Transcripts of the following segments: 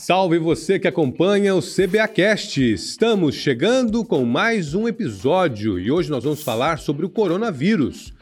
Salve você que acompanha o CBAcast. Estamos chegando com mais um episódio e hoje nós vamos falar sobre o coronavírus.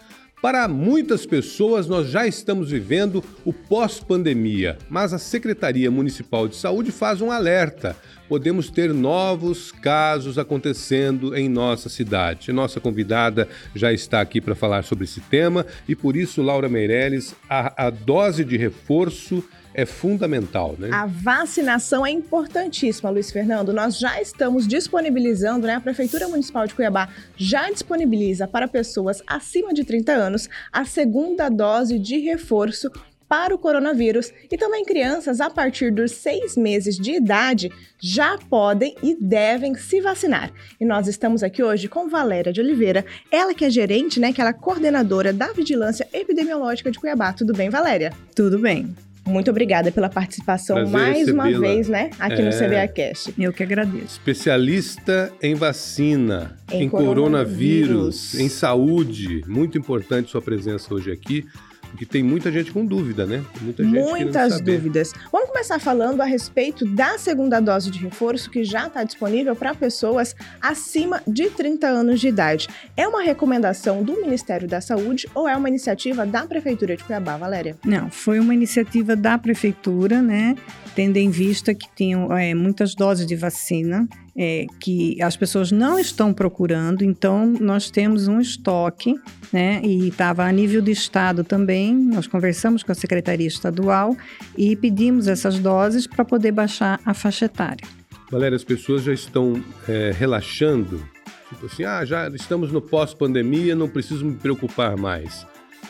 Para muitas pessoas, nós já estamos vivendo o pós-pandemia, mas a Secretaria Municipal de Saúde faz um alerta. Podemos ter novos casos acontecendo em nossa cidade. Nossa convidada já está aqui para falar sobre esse tema e por isso, Laura Meirelles, a, a dose de reforço é fundamental, né? A vacinação é importantíssima, Luiz Fernando. Nós já estamos disponibilizando, né? A Prefeitura Municipal de Cuiabá já disponibiliza para pessoas acima de 30 anos a segunda dose de reforço para o coronavírus e também crianças a partir dos seis meses de idade já podem e devem se vacinar. E nós estamos aqui hoje com Valéria de Oliveira, ela que é gerente, né, que ela é coordenadora da Vigilância Epidemiológica de Cuiabá. Tudo bem, Valéria? Tudo bem. Muito obrigada pela participação Prazer mais uma vez, né, aqui é... no CBA Cast. Eu que agradeço. Especialista em vacina, em, em coronavírus, coronavírus, em saúde. Muito importante sua presença hoje aqui. Porque tem muita gente com dúvida, né? Muita gente Muitas dúvidas. Vamos começar falando a respeito da segunda dose de reforço que já está disponível para pessoas acima de 30 anos de idade. É uma recomendação do Ministério da Saúde ou é uma iniciativa da Prefeitura de Cuiabá, Valéria? Não, foi uma iniciativa da Prefeitura, né? Tendo em vista que tinham é, muitas doses de vacina é, que as pessoas não estão procurando, então nós temos um estoque, né? E estava a nível do estado também. Nós conversamos com a secretaria estadual e pedimos essas doses para poder baixar a faixa etária. Valéria, as pessoas já estão é, relaxando, tipo assim, ah, já estamos no pós-pandemia, não preciso me preocupar mais.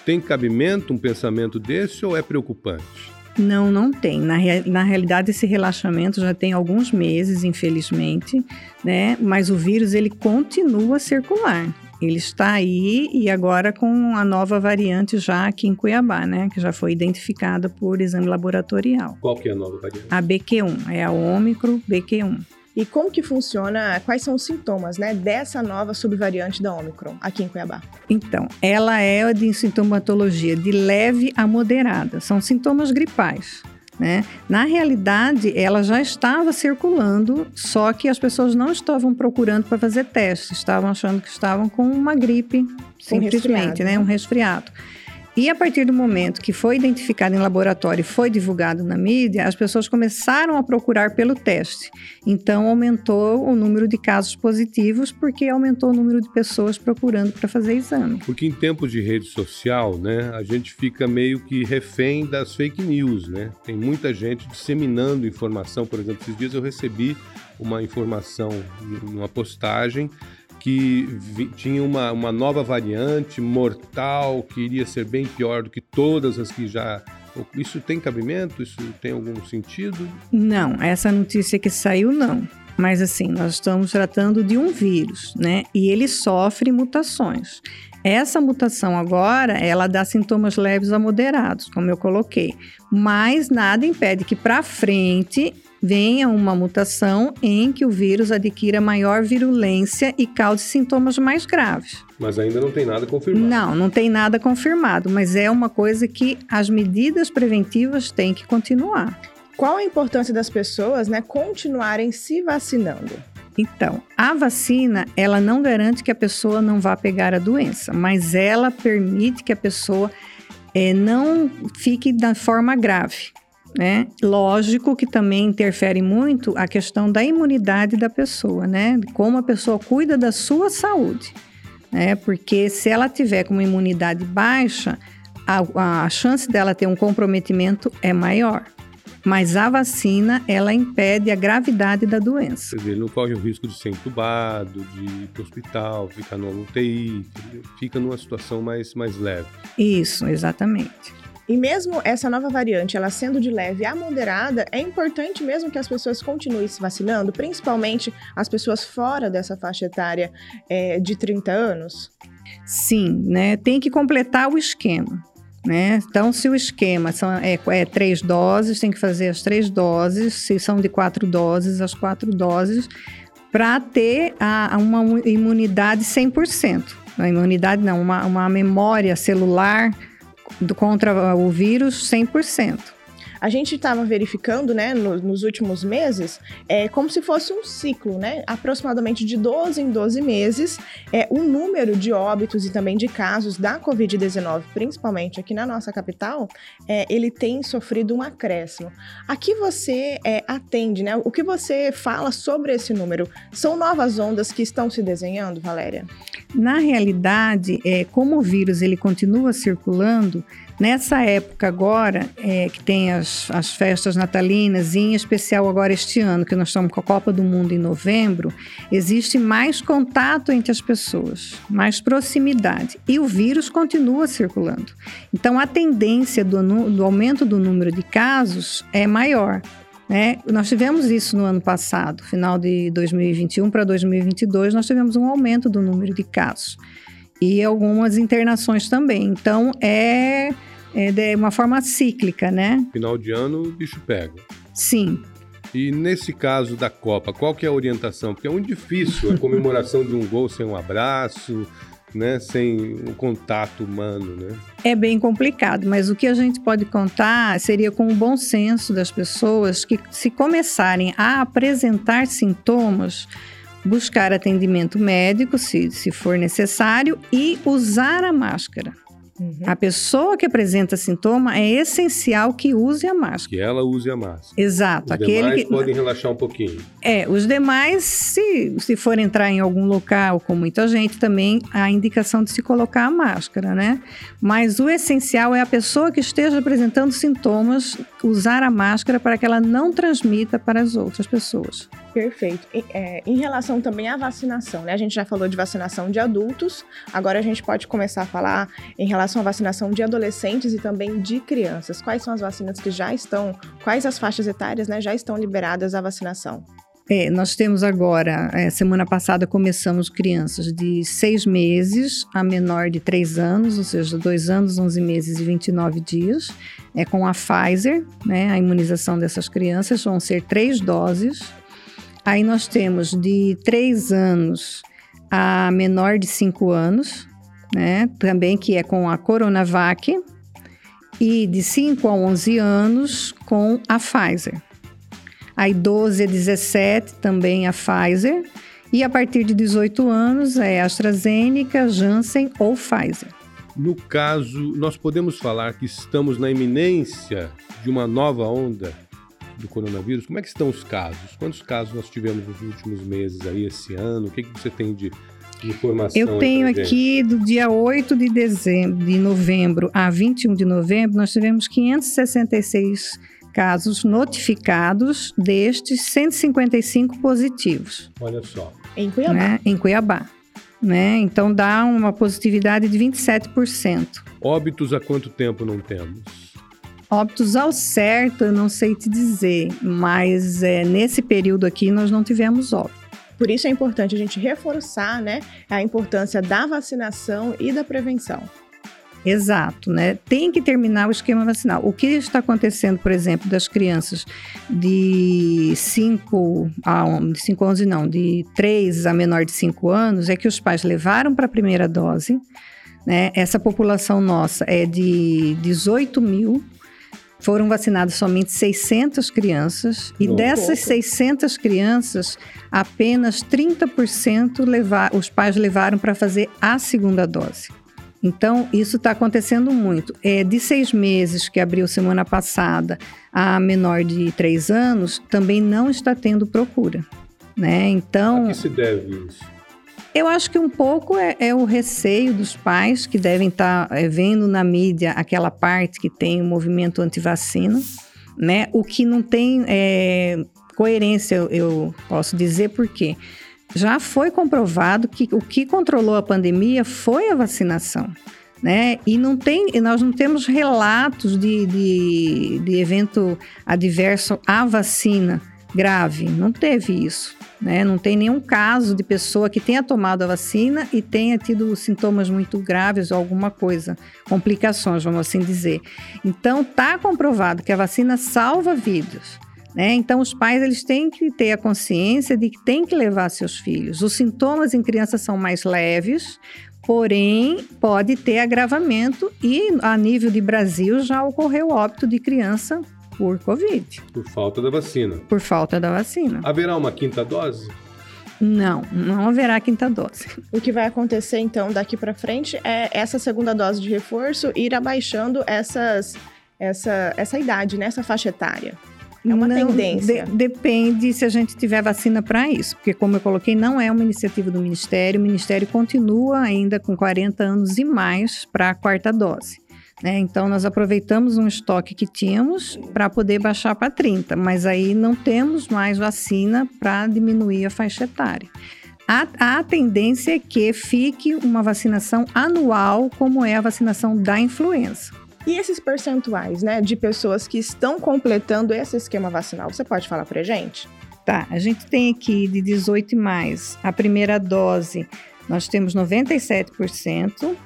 Tem cabimento um pensamento desse ou é preocupante? Não, não tem. Na, na realidade, esse relaxamento já tem alguns meses, infelizmente, né? Mas o vírus ele continua a circular. Ele está aí e agora com a nova variante já aqui em Cuiabá, né? Que já foi identificada por exame laboratorial. Qual que é a nova variante? A BQ1, é a Ômicro BQ1. E como que funciona, quais são os sintomas, né, dessa nova subvariante da Omicron aqui em Cuiabá? Então, ela é de sintomatologia de leve a moderada, são sintomas gripais. Né? Na realidade, ela já estava circulando, só que as pessoas não estavam procurando para fazer testes, estavam achando que estavam com uma gripe, simplesmente, um né? Um resfriado. E a partir do momento que foi identificado em laboratório e foi divulgado na mídia, as pessoas começaram a procurar pelo teste. Então aumentou o número de casos positivos porque aumentou o número de pessoas procurando para fazer exame. Porque em tempos de rede social, né, a gente fica meio que refém das fake news, né? Tem muita gente disseminando informação, por exemplo, esses dias eu recebi uma informação numa postagem que tinha uma, uma nova variante mortal, que iria ser bem pior do que todas as que já. Isso tem cabimento? Isso tem algum sentido? Não, essa notícia que saiu, não. Mas assim, nós estamos tratando de um vírus, né? E ele sofre mutações. Essa mutação agora, ela dá sintomas leves a moderados, como eu coloquei. Mas nada impede que para frente venha uma mutação em que o vírus adquira maior virulência e cause sintomas mais graves. Mas ainda não tem nada confirmado. Não, não tem nada confirmado, mas é uma coisa que as medidas preventivas têm que continuar. Qual a importância das pessoas, né, continuarem se vacinando? Então, a vacina, ela não garante que a pessoa não vá pegar a doença, mas ela permite que a pessoa é, não fique da forma grave. Né? Lógico que também interfere muito a questão da imunidade da pessoa, né? Como a pessoa cuida da sua saúde, né? Porque se ela tiver com uma imunidade baixa, a, a chance dela ter um comprometimento é maior. Mas a vacina, ela impede a gravidade da doença. Quer dizer, ele não corre o risco de ser entubado, de ir para o hospital, ficar no UTI, fica numa situação mais, mais leve. Isso, exatamente. E mesmo essa nova variante, ela sendo de leve a moderada, é importante mesmo que as pessoas continuem se vacinando, principalmente as pessoas fora dessa faixa etária é, de 30 anos? Sim, né? Tem que completar o esquema. Né? Então, se o esquema são, é, é, três doses, tem que fazer as três doses. Se são de quatro doses, as quatro doses, para ter a, uma imunidade 100%. A imunidade não, uma, uma memória celular contra o vírus 100%. A gente estava verificando, né, no, nos últimos meses, é, como se fosse um ciclo, né? Aproximadamente de 12 em 12 meses, é, o número de óbitos e também de casos da Covid-19, principalmente aqui na nossa capital, é, ele tem sofrido um acréscimo. Aqui você é, atende, né? O que você fala sobre esse número? São novas ondas que estão se desenhando, Valéria? Na realidade, é, como o vírus ele continua circulando, Nessa época agora, é, que tem as, as festas natalinas, e em especial agora este ano, que nós estamos com a Copa do Mundo em novembro, existe mais contato entre as pessoas, mais proximidade. E o vírus continua circulando. Então, a tendência do, do aumento do número de casos é maior. Né? Nós tivemos isso no ano passado, final de 2021 para 2022, nós tivemos um aumento do número de casos e algumas internações também. Então, é é de uma forma cíclica, né? Final de ano, o bicho pega. Sim. E nesse caso da Copa, qual que é a orientação? Porque é muito difícil a comemoração de um gol sem um abraço, né, sem um contato humano, né? É bem complicado, mas o que a gente pode contar seria com o bom senso das pessoas que se começarem a apresentar sintomas, buscar atendimento médico, se, se for necessário, e usar a máscara. Uhum. A pessoa que apresenta sintoma é essencial que use a máscara. Que ela use a máscara. Exato. Os aquele demais que... podem relaxar um pouquinho. É, os demais, se, se for entrar em algum local com muita gente, também a indicação de se colocar a máscara, né? Mas o essencial é a pessoa que esteja apresentando sintomas usar a máscara para que ela não transmita para as outras pessoas. Perfeito. É, em relação também à vacinação, né? A gente já falou de vacinação de adultos, agora a gente pode começar a falar em relação à vacinação de adolescentes e também de crianças. Quais são as vacinas que já estão, quais as faixas etárias, né, já estão liberadas à vacinação? É, nós temos agora, é, semana passada começamos crianças de seis meses a menor de três anos, ou seja, dois anos, onze meses e 29 dias, é com a Pfizer, né, a imunização dessas crianças, vão ser três doses, Aí nós temos de 3 anos a menor de 5 anos, né? Também que é com a Coronavac. E de 5 a 11 anos com a Pfizer. Aí 12 a 17 também a Pfizer. E a partir de 18 anos é AstraZeneca, Janssen ou Pfizer. No caso, nós podemos falar que estamos na iminência de uma nova onda do coronavírus, como é que estão os casos? Quantos casos nós tivemos nos últimos meses aí, esse ano? O que, que você tem de, de informação? Eu tenho aqui do dia 8 de dezembro, de novembro a 21 de novembro, nós tivemos 566 casos notificados, destes 155 positivos. Olha só. Em Cuiabá. Né? Em Cuiabá. Né? Então dá uma positividade de 27%. Óbitos há quanto tempo não temos? Óbitos ao certo, eu não sei te dizer, mas é, nesse período aqui nós não tivemos óbito. Por isso é importante a gente reforçar né, a importância da vacinação e da prevenção. Exato, né? Tem que terminar o esquema vacinal. O que está acontecendo, por exemplo, das crianças de 5 a 5 a 11, não, de 3 a menor de 5 anos, é que os pais levaram para a primeira dose, né? Essa população nossa é de 18 mil foram vacinadas somente 600 crianças e dessas pouco. 600 crianças, apenas 30% levar, os pais levaram para fazer a segunda dose. Então, isso está acontecendo muito. É, de seis meses, que abriu semana passada, a menor de três anos, também não está tendo procura. Né? Então, a que se deve isso? Eu acho que um pouco é, é o receio dos pais que devem estar tá, é, vendo na mídia aquela parte que tem o movimento anti-vacina, né? O que não tem é, coerência, eu, eu posso dizer, porque já foi comprovado que o que controlou a pandemia foi a vacinação. Né? E não tem, nós não temos relatos de, de, de evento adverso à vacina grave, não teve isso. Né? Não tem nenhum caso de pessoa que tenha tomado a vacina e tenha tido sintomas muito graves ou alguma coisa, complicações, vamos assim dizer. Então, está comprovado que a vacina salva vidas. Né? Então, os pais eles têm que ter a consciência de que têm que levar seus filhos. Os sintomas em crianças são mais leves, porém pode ter agravamento e a nível de Brasil já ocorreu óbito de criança por Covid. Por falta da vacina. Por falta da vacina. Haverá uma quinta dose? Não, não haverá quinta dose. O que vai acontecer então daqui para frente é essa segunda dose de reforço ir abaixando essas, essa, essa idade, né? essa faixa etária. É uma não, tendência. De, depende se a gente tiver vacina para isso, porque como eu coloquei, não é uma iniciativa do Ministério. O Ministério continua ainda com 40 anos e mais para a quarta dose. Né? Então, nós aproveitamos um estoque que tínhamos para poder baixar para 30, mas aí não temos mais vacina para diminuir a faixa etária. A, a, tendência é que fique uma vacinação anual, como é a vacinação da influenza. E esses percentuais, né, de pessoas que estão completando esse esquema vacinal, você pode falar para gente? Tá, a gente tem aqui de 18 e mais, a primeira dose, nós temos 97%,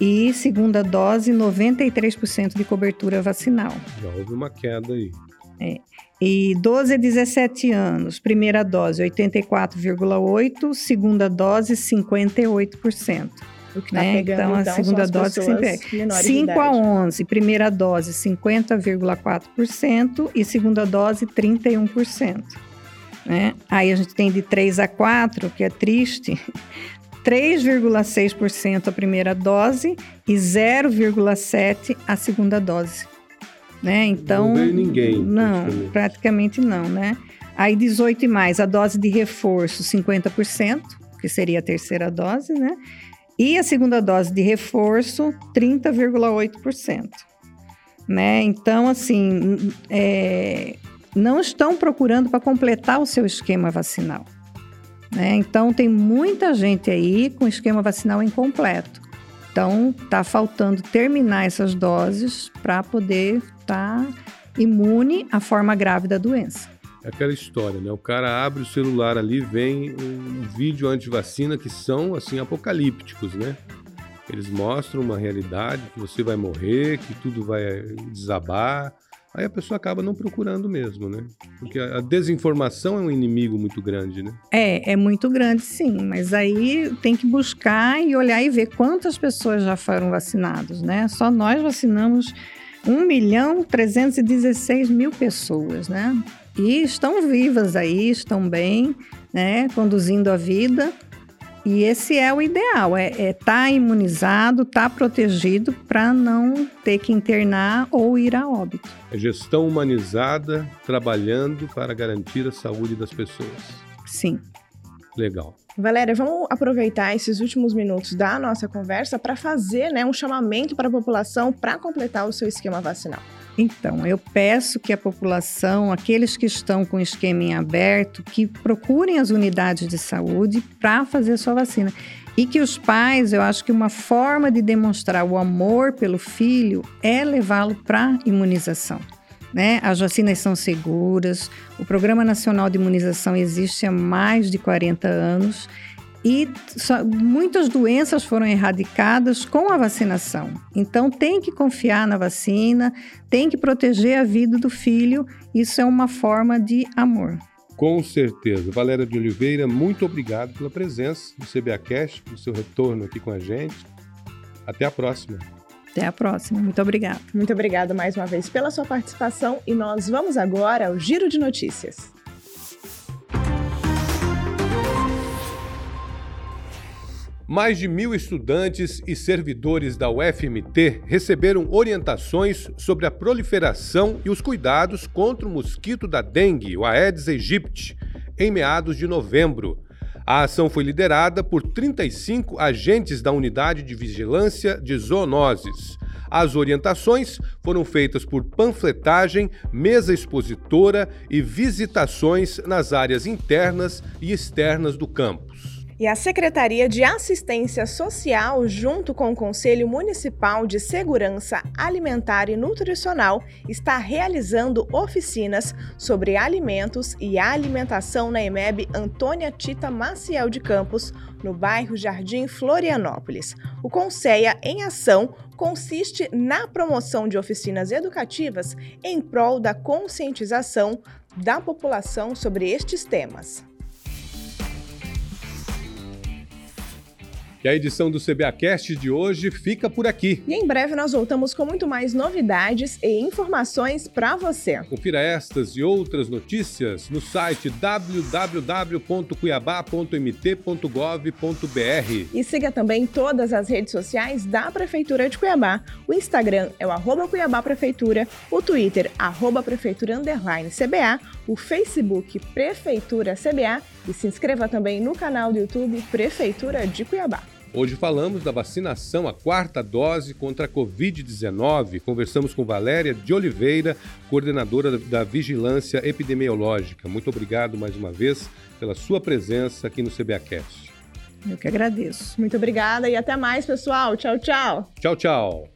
e segunda dose, 93% de cobertura vacinal. Já houve uma queda aí. É. E 12 a 17 anos, primeira dose 84,8%, segunda dose 58%. O que tá né? pegando, então, então, a segunda dose sempre é 5 a 11, primeira dose 50,4% e segunda dose 31%. Né? Aí a gente tem de 3 a 4, que é triste, 3,6% a primeira dose e 0,7% a segunda dose. Né? Então, não veio ninguém. Não, praticamente. praticamente não, né? Aí 18 e mais, a dose de reforço 50%, que seria a terceira dose, né? E a segunda dose de reforço 30,8%. Né? Então, assim, é, não estão procurando para completar o seu esquema vacinal. Né? Então, tem muita gente aí com esquema vacinal incompleto. Então, está faltando terminar essas doses para poder estar tá imune à forma grave da doença. É aquela história, né? O cara abre o celular ali, vem um vídeo anti-vacina que são, assim, apocalípticos, né? Eles mostram uma realidade que você vai morrer, que tudo vai desabar, aí a pessoa acaba não procurando mesmo, né? Porque a desinformação é um inimigo muito grande, né? É, é muito grande, sim. Mas aí tem que buscar e olhar e ver quantas pessoas já foram vacinadas, né? Só nós vacinamos 1 milhão 316 mil pessoas, né? E estão vivas aí, estão bem, né? Conduzindo a vida. E esse é o ideal, é estar é tá imunizado, estar tá protegido para não ter que internar ou ir a óbito. É gestão humanizada, trabalhando para garantir a saúde das pessoas. Sim. Legal. Valéria, vamos aproveitar esses últimos minutos da nossa conversa para fazer né, um chamamento para a população para completar o seu esquema vacinal. Então, eu peço que a população, aqueles que estão com esquema em aberto, que procurem as unidades de saúde para fazer sua vacina. E que os pais, eu acho que uma forma de demonstrar o amor pelo filho é levá-lo para imunização. Né? As vacinas são seguras, o Programa Nacional de Imunização existe há mais de 40 anos e só, muitas doenças foram erradicadas com a vacinação. Então tem que confiar na vacina, tem que proteger a vida do filho. Isso é uma forma de amor. Com certeza. Valéria de Oliveira, muito obrigado pela presença no CBA Cash, pelo seu retorno aqui com a gente. Até a próxima. Até a próxima. Muito obrigada. Muito obrigada mais uma vez pela sua participação e nós vamos agora ao Giro de Notícias. Mais de mil estudantes e servidores da UFMT receberam orientações sobre a proliferação e os cuidados contra o mosquito da dengue, o Aedes aegypti, em meados de novembro. A ação foi liderada por 35 agentes da Unidade de Vigilância de Zoonoses. As orientações foram feitas por panfletagem, mesa expositora e visitações nas áreas internas e externas do campus. E a Secretaria de Assistência Social, junto com o Conselho Municipal de Segurança Alimentar e Nutricional, está realizando oficinas sobre alimentos e alimentação na EMEB Antônia Tita Maciel de Campos, no bairro Jardim Florianópolis. O Conceia em Ação consiste na promoção de oficinas educativas em prol da conscientização da população sobre estes temas. E a edição do CBAcast de hoje fica por aqui. E em breve nós voltamos com muito mais novidades e informações para você. Confira estas e outras notícias no site www.cuiabá.mt.gov.br. E siga também todas as redes sociais da Prefeitura de Cuiabá. O Instagram é o arroba Cuiabá Prefeitura, o Twitter, arroba Prefeitura Underline CBA, o Facebook Prefeitura CBA e se inscreva também no canal do YouTube Prefeitura de Cuiabá. Hoje falamos da vacinação, a quarta dose contra a Covid-19. Conversamos com Valéria de Oliveira, coordenadora da Vigilância Epidemiológica. Muito obrigado mais uma vez pela sua presença aqui no CBAcast. Eu que agradeço. Muito obrigada e até mais, pessoal. Tchau, tchau. Tchau, tchau.